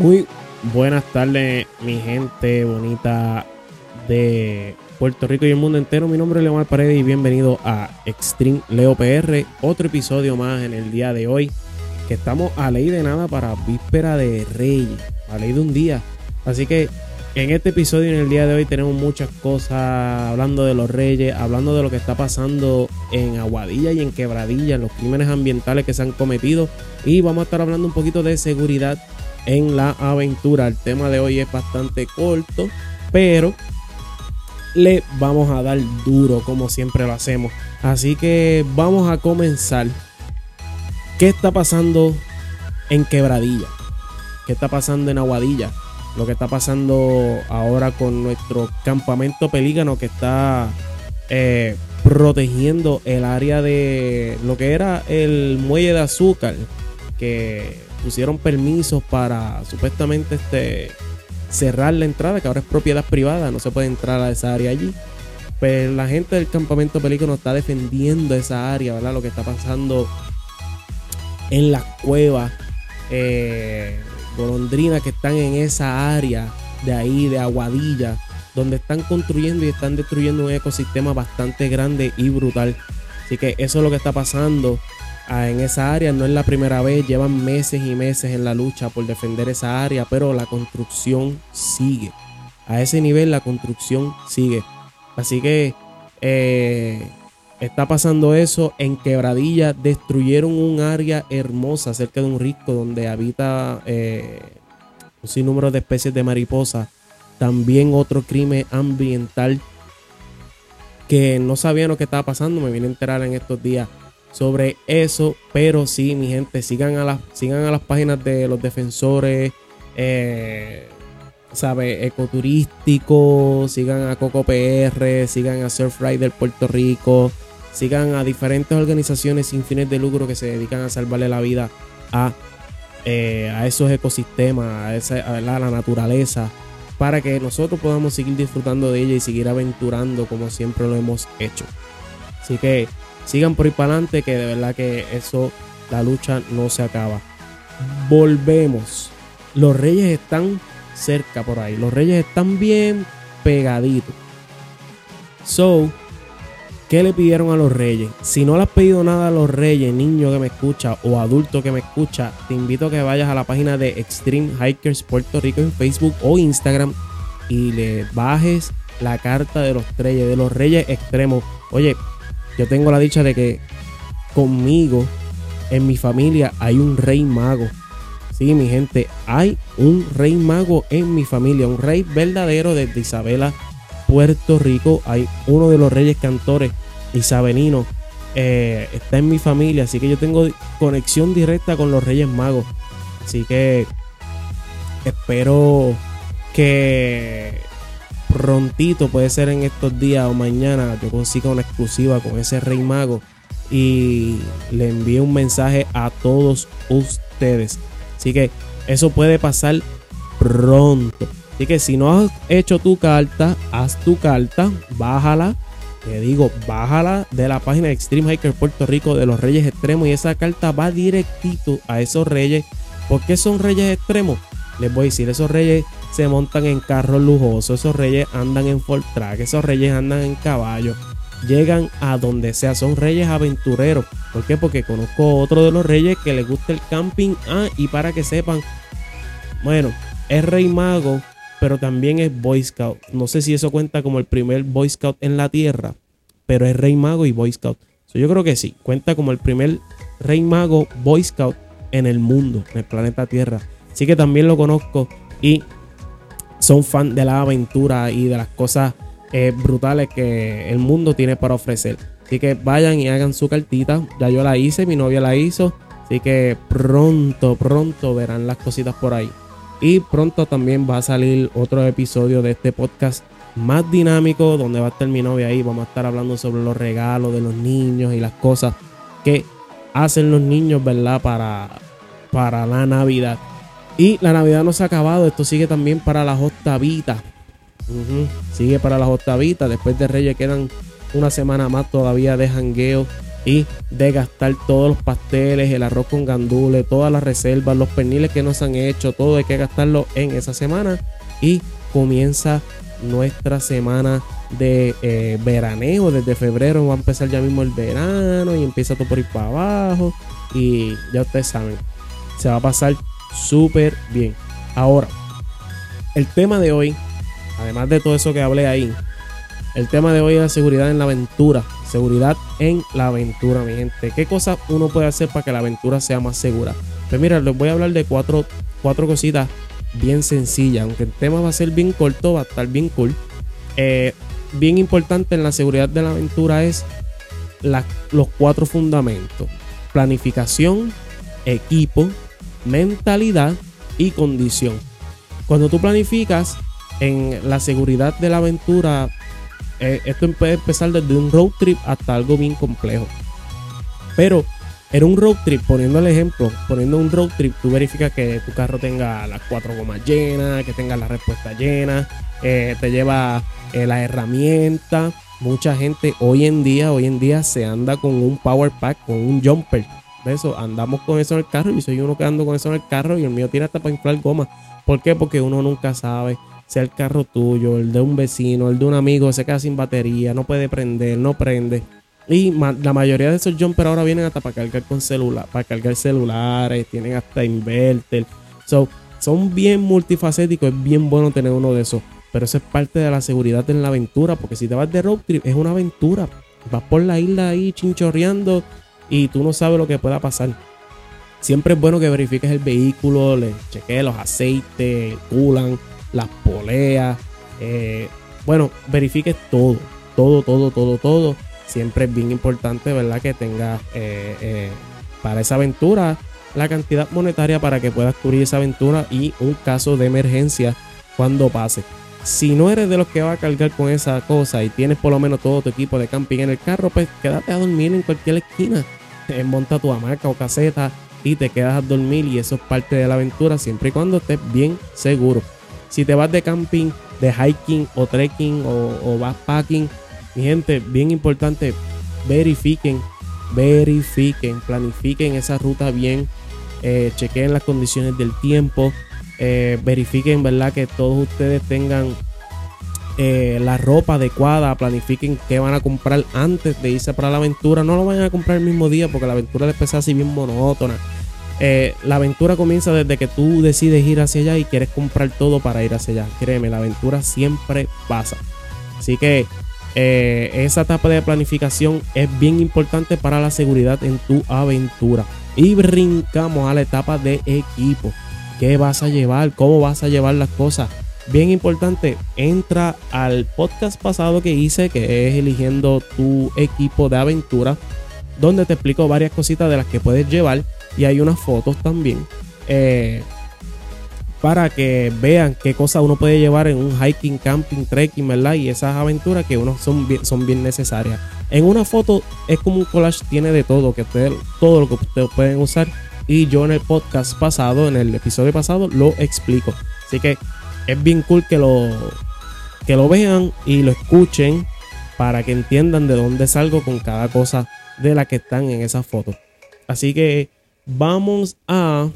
Muy buenas tardes, mi gente bonita de Puerto Rico y el mundo entero. Mi nombre es Leomar Paredes y bienvenido a Extreme Leo PR. Otro episodio más en el día de hoy. Que estamos a ley de nada para víspera de Rey. A ley de un día. Así que en este episodio, en el día de hoy, tenemos muchas cosas hablando de los reyes, hablando de lo que está pasando en Aguadilla y en Quebradilla, los crímenes ambientales que se han cometido. Y vamos a estar hablando un poquito de seguridad en la aventura. El tema de hoy es bastante corto, pero le vamos a dar duro como siempre lo hacemos. Así que vamos a comenzar. ¿Qué está pasando en Quebradilla? ¿Qué está pasando en Aguadilla? lo que está pasando ahora con nuestro campamento pelícano que está eh, protegiendo el área de lo que era el muelle de azúcar que pusieron permisos para supuestamente este cerrar la entrada que ahora es propiedad privada no se puede entrar a esa área allí. Pero la gente del campamento pelícano está defendiendo esa área verdad lo que está pasando en las cuevas eh, golondrinas que están en esa área de ahí, de Aguadilla, donde están construyendo y están destruyendo un ecosistema bastante grande y brutal. Así que eso es lo que está pasando en esa área. No es la primera vez, llevan meses y meses en la lucha por defender esa área, pero la construcción sigue. A ese nivel la construcción sigue. Así que eh, Está pasando eso en Quebradilla. Destruyeron un área hermosa cerca de un risco donde habita eh, un sinnúmero de especies de mariposa. También otro crimen ambiental que no sabían lo que estaba pasando. Me vine a enterar en estos días sobre eso. Pero sí, mi gente, sigan a las, sigan a las páginas de los defensores. Eh, ¿sabe? Ecoturísticos, sigan a Coco PR, sigan a Surf Rider Puerto Rico, sigan a diferentes organizaciones sin fines de lucro que se dedican a salvarle la vida a, eh, a esos ecosistemas, a, esa, a la naturaleza, para que nosotros podamos seguir disfrutando de ella y seguir aventurando como siempre lo hemos hecho. Así que sigan por ahí para adelante, que de verdad que eso, la lucha no se acaba. Volvemos. Los reyes están cerca por ahí. Los reyes están bien pegaditos. So, ¿Qué le pidieron a los reyes? Si no le has pedido nada a los reyes, niño que me escucha o adulto que me escucha, te invito a que vayas a la página de Extreme Hikers Puerto Rico en Facebook o Instagram y le bajes la carta de los reyes, de los reyes extremos. Oye, yo tengo la dicha de que conmigo, en mi familia, hay un rey mago. Sí, mi gente, hay un rey mago en mi familia, un rey verdadero desde Isabela Puerto Rico. Hay uno de los reyes cantores isabelinos. Eh, está en mi familia, así que yo tengo conexión directa con los Reyes Magos. Así que espero que prontito, puede ser en estos días o mañana, yo consiga una exclusiva con ese Rey Mago y le envíe un mensaje a todos ustedes. Así que eso puede pasar pronto. Así que si no has hecho tu carta, haz tu carta, bájala. Te digo, bájala de la página de Extreme Hiker Puerto Rico de los Reyes Extremos y esa carta va directito a esos reyes. ¿Por qué son reyes extremos? Les voy a decir, esos reyes se montan en carros lujosos, esos reyes andan en Ford Track, esos reyes andan en caballo, llegan a donde sea, son reyes aventureros. ¿Por qué? Porque conozco otro de los reyes que les gusta el camping. Ah, y para que sepan, bueno, es rey mago pero también es Boy Scout. No sé si eso cuenta como el primer Boy Scout en la Tierra, pero es Rey Mago y Boy Scout. yo creo que sí, cuenta como el primer Rey Mago Boy Scout en el mundo, en el planeta Tierra. Así que también lo conozco y son fan de la aventura y de las cosas eh, brutales que el mundo tiene para ofrecer. Así que vayan y hagan su cartita. Ya yo la hice, mi novia la hizo. Así que pronto, pronto verán las cositas por ahí. Y pronto también va a salir otro episodio de este podcast más dinámico, donde va a estar mi novia ahí. Vamos a estar hablando sobre los regalos de los niños y las cosas que hacen los niños, ¿verdad? Para, para la Navidad. Y la Navidad no se ha acabado, esto sigue también para las octavitas. Sigue para las octavitas. Después de Reyes quedan una semana más todavía de jangueo y de gastar todos los pasteles, el arroz con gandules, todas las reservas, los perniles que nos han hecho, todo hay que gastarlo en esa semana. Y comienza nuestra semana de eh, veraneo. Desde febrero va a empezar ya mismo el verano y empieza todo por ir para abajo. Y ya ustedes saben se va a pasar súper bien. Ahora el tema de hoy además de todo eso que hablé ahí el tema de hoy es la seguridad en la aventura. Seguridad en la aventura mi gente. Qué cosas uno puede hacer para que la aventura sea más segura pues mira les voy a hablar de cuatro, cuatro cositas bien sencillas. Aunque el tema va a ser bien corto va a estar bien cool. Eh, bien importante en la seguridad de la aventura es los cuatro fundamentos. Planificación, equipo, mentalidad y condición. Cuando tú planificas en la seguridad de la aventura, eh, esto puede empezar desde un road trip hasta algo bien complejo. Pero en un road trip, poniendo el ejemplo, poniendo un road trip, tú verificas que tu carro tenga las cuatro gomas llenas, que tenga la respuesta llena, eh, te lleva eh, la herramienta. Mucha gente hoy en día, hoy en día se anda con un power pack, con un jumper. De eso, andamos con eso en el carro y soy uno que ando con eso en el carro y el mío tiene hasta para inflar goma. ¿Por qué? Porque uno nunca sabe sea el carro tuyo, el de un vecino, el de un amigo, se queda sin batería, no puede prender, no prende. Y la mayoría de esos jumpers ahora vienen hasta para cargar con celular, para cargar celulares, tienen hasta inverter. So, son bien multifacéticos, es bien bueno tener uno de esos. Pero eso es parte de la seguridad en la aventura, porque si te vas de road trip es una aventura. Vas por la isla ahí chinchorreando y tú no sabes lo que pueda pasar. Siempre es bueno que verifiques el vehículo, le cheques los aceites, el coolant, las poleas. Eh, bueno, verifiques todo, todo, todo, todo, todo. Siempre es bien importante, ¿verdad? Que tengas eh, eh, para esa aventura la cantidad monetaria para que puedas cubrir esa aventura y un caso de emergencia cuando pase. Si no eres de los que va a cargar con esa cosa y tienes por lo menos todo tu equipo de camping en el carro, pues quédate a dormir en cualquier esquina. Eh, monta tu hamaca o caseta y te quedas a dormir y eso es parte de la aventura siempre y cuando estés bien seguro. Si te vas de camping, de hiking o trekking o, o backpacking, mi gente, bien importante, verifiquen, verifiquen, planifiquen esa ruta bien, eh, chequen las condiciones del tiempo, eh, verifiquen, ¿verdad? Que todos ustedes tengan eh, la ropa adecuada, planifiquen qué van a comprar antes de irse para la aventura. No lo vayan a comprar el mismo día porque la aventura les pesa así bien monótona. Eh, la aventura comienza desde que tú decides ir hacia allá y quieres comprar todo para ir hacia allá. Créeme, la aventura siempre pasa. Así que esa etapa de planificación es bien importante para la seguridad en tu aventura. Y brincamos a la etapa de equipo qué vas a llevar, cómo vas a llevar las cosas. Bien importante, entra al podcast pasado que hice, que es eligiendo tu equipo de aventura, donde te explico varias cositas de las que puedes llevar y hay unas fotos también. Eh, para que vean qué cosas uno puede llevar en un hiking, camping, trekking, ¿verdad? Y esas aventuras que uno son bien, son bien necesarias. En una foto es como un collage, tiene de todo, que todo lo que ustedes pueden usar y yo en el podcast pasado, en el episodio pasado, lo explico. Así que es bien cool que lo, que lo vean y lo escuchen para que entiendan de dónde salgo con cada cosa de la que están en esa foto. Así que vamos a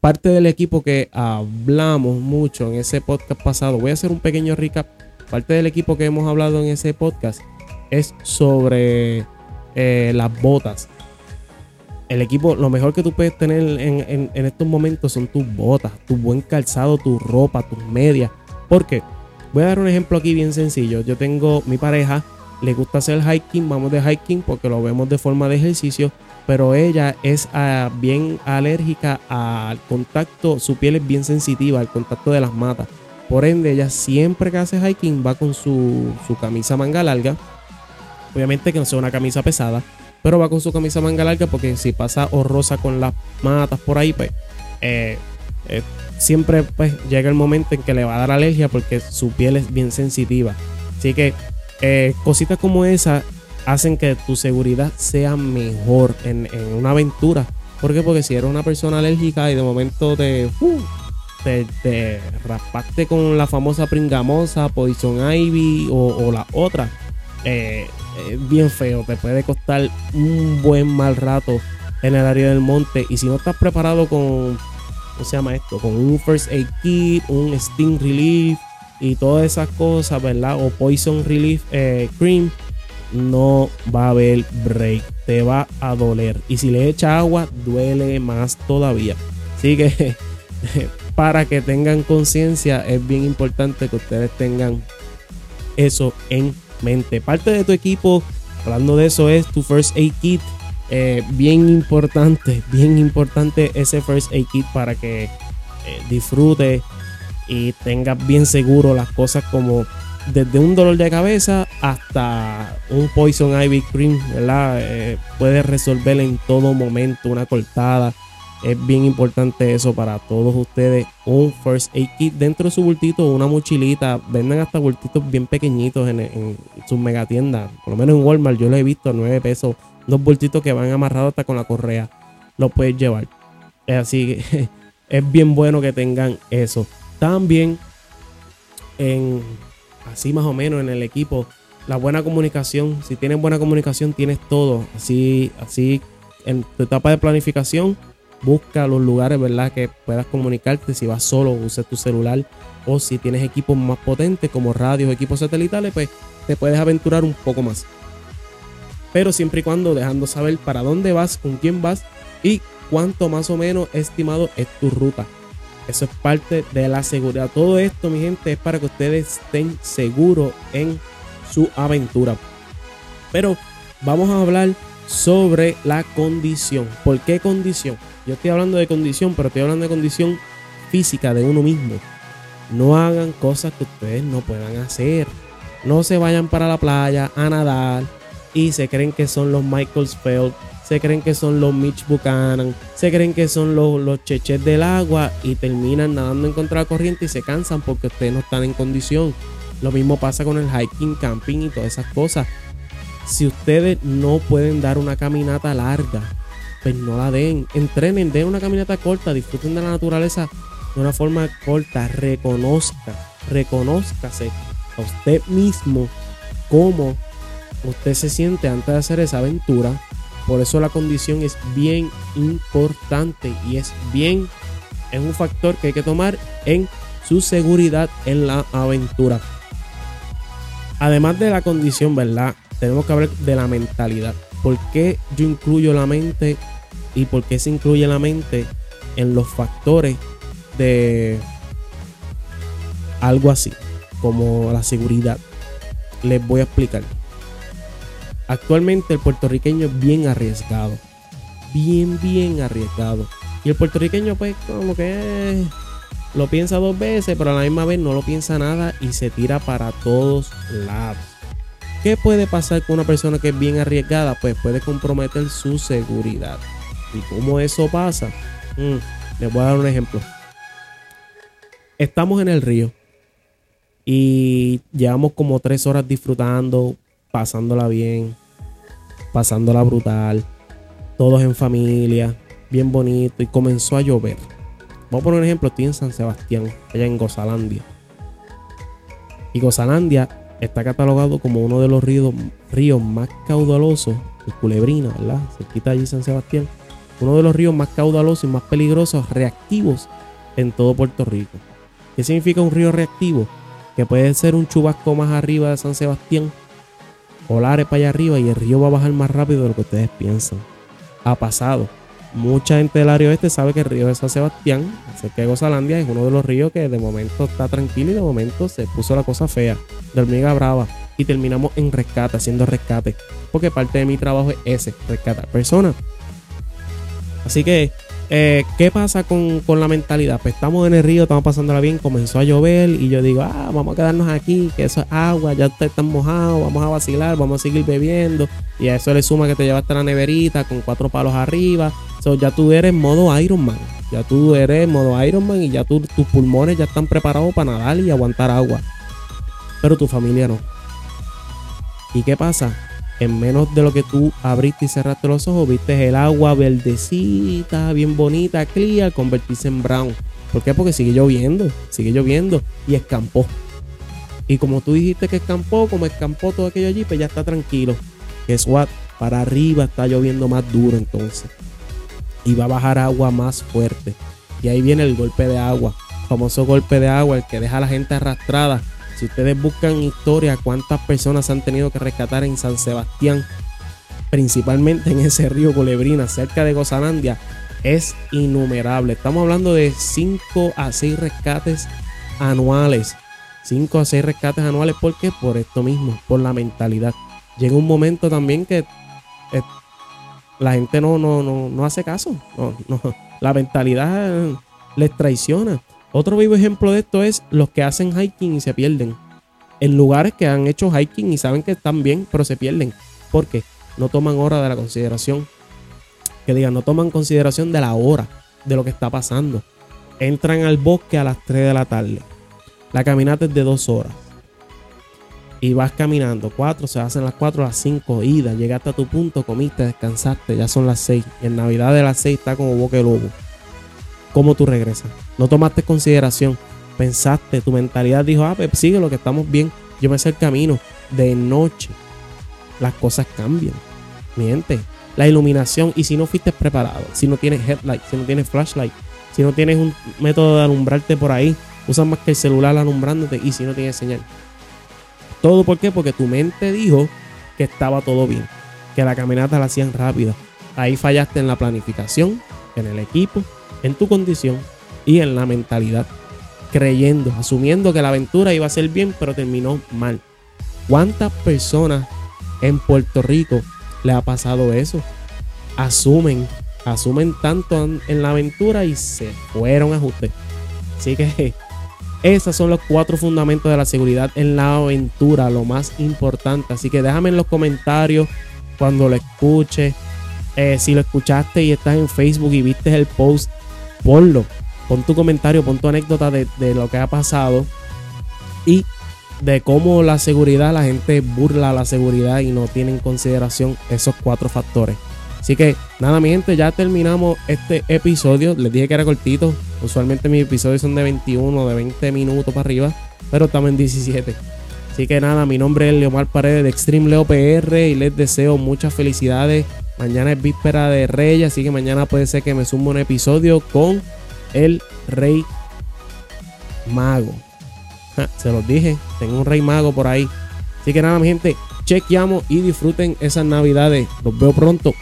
parte del equipo que hablamos mucho en ese podcast pasado. Voy a hacer un pequeño recap. Parte del equipo que hemos hablado en ese podcast es sobre eh, las botas el equipo, lo mejor que tú puedes tener en, estos momentos son tus botas, tu buen calzado, tu ropa, tus medias. Porque voy a dar un ejemplo aquí bien sencillo. Yo tengo mi pareja, le gusta hacer hiking, vamos de hiking porque lo vemos de forma de ejercicio, pero ella es ah, bien alérgica al contacto, su piel es bien sensitiva al contacto de las matas. Por ende, ella siempre que hace hiking va con su, su camisa manga larga. Obviamente que no sea una camisa pesada pero va con su camisa manga larga porque si pasa o rosa con las matas por ahí, pues eh, eh, siempre pues llega el momento en que le va a dar alergia porque su piel es bien sensitiva. Así que eh, cositas como esa hacen que tu seguridad sea mejor en, una aventura. ¿Por qué? Porque si eres una persona alérgica y de momento te, uh, te, raspaste con la famosa pringamosa, Poison Ivy o la otra, bien feo, te puede costar un buen mal rato en el área del monte. Y si no estás preparado con, ¿cómo se llama esto? Con un First Aid Kit, un Sting Relief y todas esas cosas, ¿verdad? O Poison Relief eh, Cream, no va a haber break. Te va a doler. Y si le echa agua, duele más todavía. Así que para que tengan conciencia, es bien importante que ustedes tengan eso en Parte de tu equipo, hablando de eso, es tu First Aid Kit eh, bien importante, bien importante ese first aid kit para que eh, disfrute y tengas bien seguro las cosas como desde un dolor de cabeza hasta un Poison Ivy Cream, ¿verdad? Eh, puedes resolver en todo momento una cortada. Es bien importante eso para todos ustedes. Un first aid kit dentro de su bultito, una mochilita. Venden hasta bultitos bien pequeñitos en, en sus megatiendas. Por lo menos en Walmart yo lo he visto a 9 pesos dos bultitos que van amarrados hasta con la correa. Lo puedes llevar. Así es bien bueno que tengan eso. También en así más o menos en el equipo la buena comunicación. Si tienes buena comunicación tienes todo. Así así en tu etapa de planificación busca los lugares, ¿verdad? Que puedas comunicarte. Si vas solo, usa tu celular. O si tienes equipos más potentes como radios, equipos satelitales, pues te puedes aventurar un poco más pero siempre y cuando dejando saber para dónde vas, con quién vas y cuánto más o menos estimado es tu ruta. Eso es parte de la seguridad. Todo esto, mi gente, es para que ustedes estén seguros en su aventura. Pero vamos a hablar sobre la condición. ¿Por qué condición? Yo estoy hablando de condición, pero estoy hablando de condición física de uno mismo. No hagan cosas que ustedes no puedan hacer. No se vayan para la playa a nadar y se creen que son los Michael Phelps, se creen que son los Mitch Buchanan, se creen que son los, los cheches del agua y terminan nadando en contra de corriente y se cansan porque ustedes no están en condición. Lo mismo pasa con el hiking, camping y todas esas cosas. Si ustedes no pueden dar una caminata larga, pues no la den. Entrenen, den una caminata corta, disfruten de la naturaleza de una forma corta. Reconozca, reconózcase a usted mismo como usted se siente antes de hacer esa aventura. Por eso la condición es bien importante y es bien, es un factor que hay que tomar en su seguridad en la aventura. Además de la condición, ¿verdad? Tenemos que hablar de la mentalidad. ¿Por qué yo incluyo la mente y por qué se incluye la mente en los factores de algo así, como la seguridad? Les voy a explicar. Actualmente el puertorriqueño es bien arriesgado. Bien, bien arriesgado. Y el puertorriqueño pues como que lo piensa dos veces, pero a la misma vez no lo piensa nada y se tira para todos lados. ¿Qué puede pasar con una persona que es bien arriesgada? Pues puede comprometer su seguridad. ¿Y cómo eso pasa? Mm, les voy a dar un ejemplo. Estamos en el río y llevamos como tres horas disfrutando, pasándola bien, pasándola brutal, todos en familia, bien bonito, y comenzó a llover. Vamos a poner un ejemplo, estoy en San Sebastián, allá en Gozalandia. Y Gozalandia está catalogado como uno de los ríos, más caudalosos, el Culebrina, ¿verdad? Se quita allí San Sebastián. Uno de los ríos más caudalosos y más peligrosos, reactivos en todo Puerto Rico. ¿Qué significa un río reactivo? Que puede ser un chubasco más arriba de San Sebastián Olares para allá arriba y el río va a bajar más rápido de lo que ustedes piensan. Ha pasado. Mucha gente del área oeste sabe que el río de San Sebastián, cerca de Gozalandia, es uno de los ríos que de momento está tranquilo y de momento se puso la cosa fea, de hormiga brava. Y terminamos en rescate, haciendo rescate. Porque parte de mi trabajo es ese, rescatar personas. Así que eh, ¿Qué pasa con, la mentalidad? Pues estamos en el río, estamos pasándola bien, comenzó a llover y yo digo, ah, vamos a quedarnos aquí, que eso es agua, ya están mojados, vamos a vacilar, vamos a seguir bebiendo. Y a eso le suma que te llevaste la neverita con cuatro palos arriba. So, ya tú eres modo Ironman. Ya tú eres modo Ironman y ya tus pulmones ya están preparados para nadar y aguantar agua. Pero tu familia no. ¿Y qué pasa? en menos de lo que tú abriste y cerraste los ojos, viste el agua verdecita, bien bonita, clear, convertirse en brown. ¿Por qué? Porque sigue lloviendo, sigue lloviendo y escampó. Y como tú dijiste que escampó, como escampó todo aquello allí, pues ya está tranquilo. Que what? Para arriba está lloviendo más duro entonces. Y va a bajar agua más fuerte. Y ahí viene el golpe de agua. Famoso golpe de agua, el que deja a la gente arrastrada. Si ustedes buscan historia, cuántas personas han tenido que rescatar en San Sebastián, principalmente en ese río Colebrina, cerca de Gozanandia, es innumerable. Estamos hablando de 5 a 6 rescates anuales. 5 a 6 rescates anuales, ¿por qué? Por esto mismo, por la mentalidad. Llega un momento también que eh, la gente no, no, no, no hace caso. La mentalidad les traiciona. Otro vivo ejemplo de esto es los que hacen hiking y se pierden. En lugares que han hecho hiking y saben que están bien, pero se pierden. porque No toman hora de la consideración. Que digan, no toman consideración de la hora, de lo que está pasando. Entran al bosque a las 3 de la tarde. La caminata es de 2 horas. Y vas caminando. 4, se hacen las 4, las 5, ida. Llegaste a tu punto, comiste, descansaste. Ya son las 6. Y en Navidad de las 6 está como boque lobo. ¿Cómo tú regresas? No tomaste consideración. Pensaste, tu mentalidad dijo, ah, pues sigue lo que estamos bien. Yo me sé el camino. De noche, las cosas cambian. Miente. La iluminación, y si no fuiste preparado, si no tienes headlight, si no tienes flashlight, si no tienes un método de alumbrarte por ahí, usas más que el celular alumbrándote y si no tienes señal. ¿Todo por qué? Porque tu mente dijo que estaba todo bien, que la caminata la hacían rápida. Ahí fallaste en la planificación, en el equipo, en tu condición y en la mentalidad, creyendo, asumiendo que la aventura iba a ser bien, pero terminó mal. ¿Cuántas personas en Puerto Rico le ha pasado eso? Asumen, asumen tanto en la aventura y se fueron a. Así que esos son los cuatro fundamentos de la seguridad en la aventura, lo más importante. Así que déjame en los comentarios cuando lo escuches. Eh, si lo escuchaste y estás en Facebook y viste el post, ponlo. Pon tu comentario, pon tu anécdota de, lo que ha pasado y de cómo la seguridad, la gente burla la seguridad y no tiene en consideración esos cuatro factores. Así que nada, mi gente, ya terminamos este episodio. Les dije que era cortito. Usualmente mis episodios son de 21, de 20 minutos para arriba, pero estamos en 17. Así que nada, mi nombre es Leomar Paredes de Extreme Leo PR y les deseo muchas felicidades Mañana es víspera de Reyes, así que mañana puede ser que me sume un episodio con el Rey Mago. se los dije, tengo un Rey Mago por ahí. Así que nada, mi gente, chequeamos y disfruten esas navidades. Los veo pronto.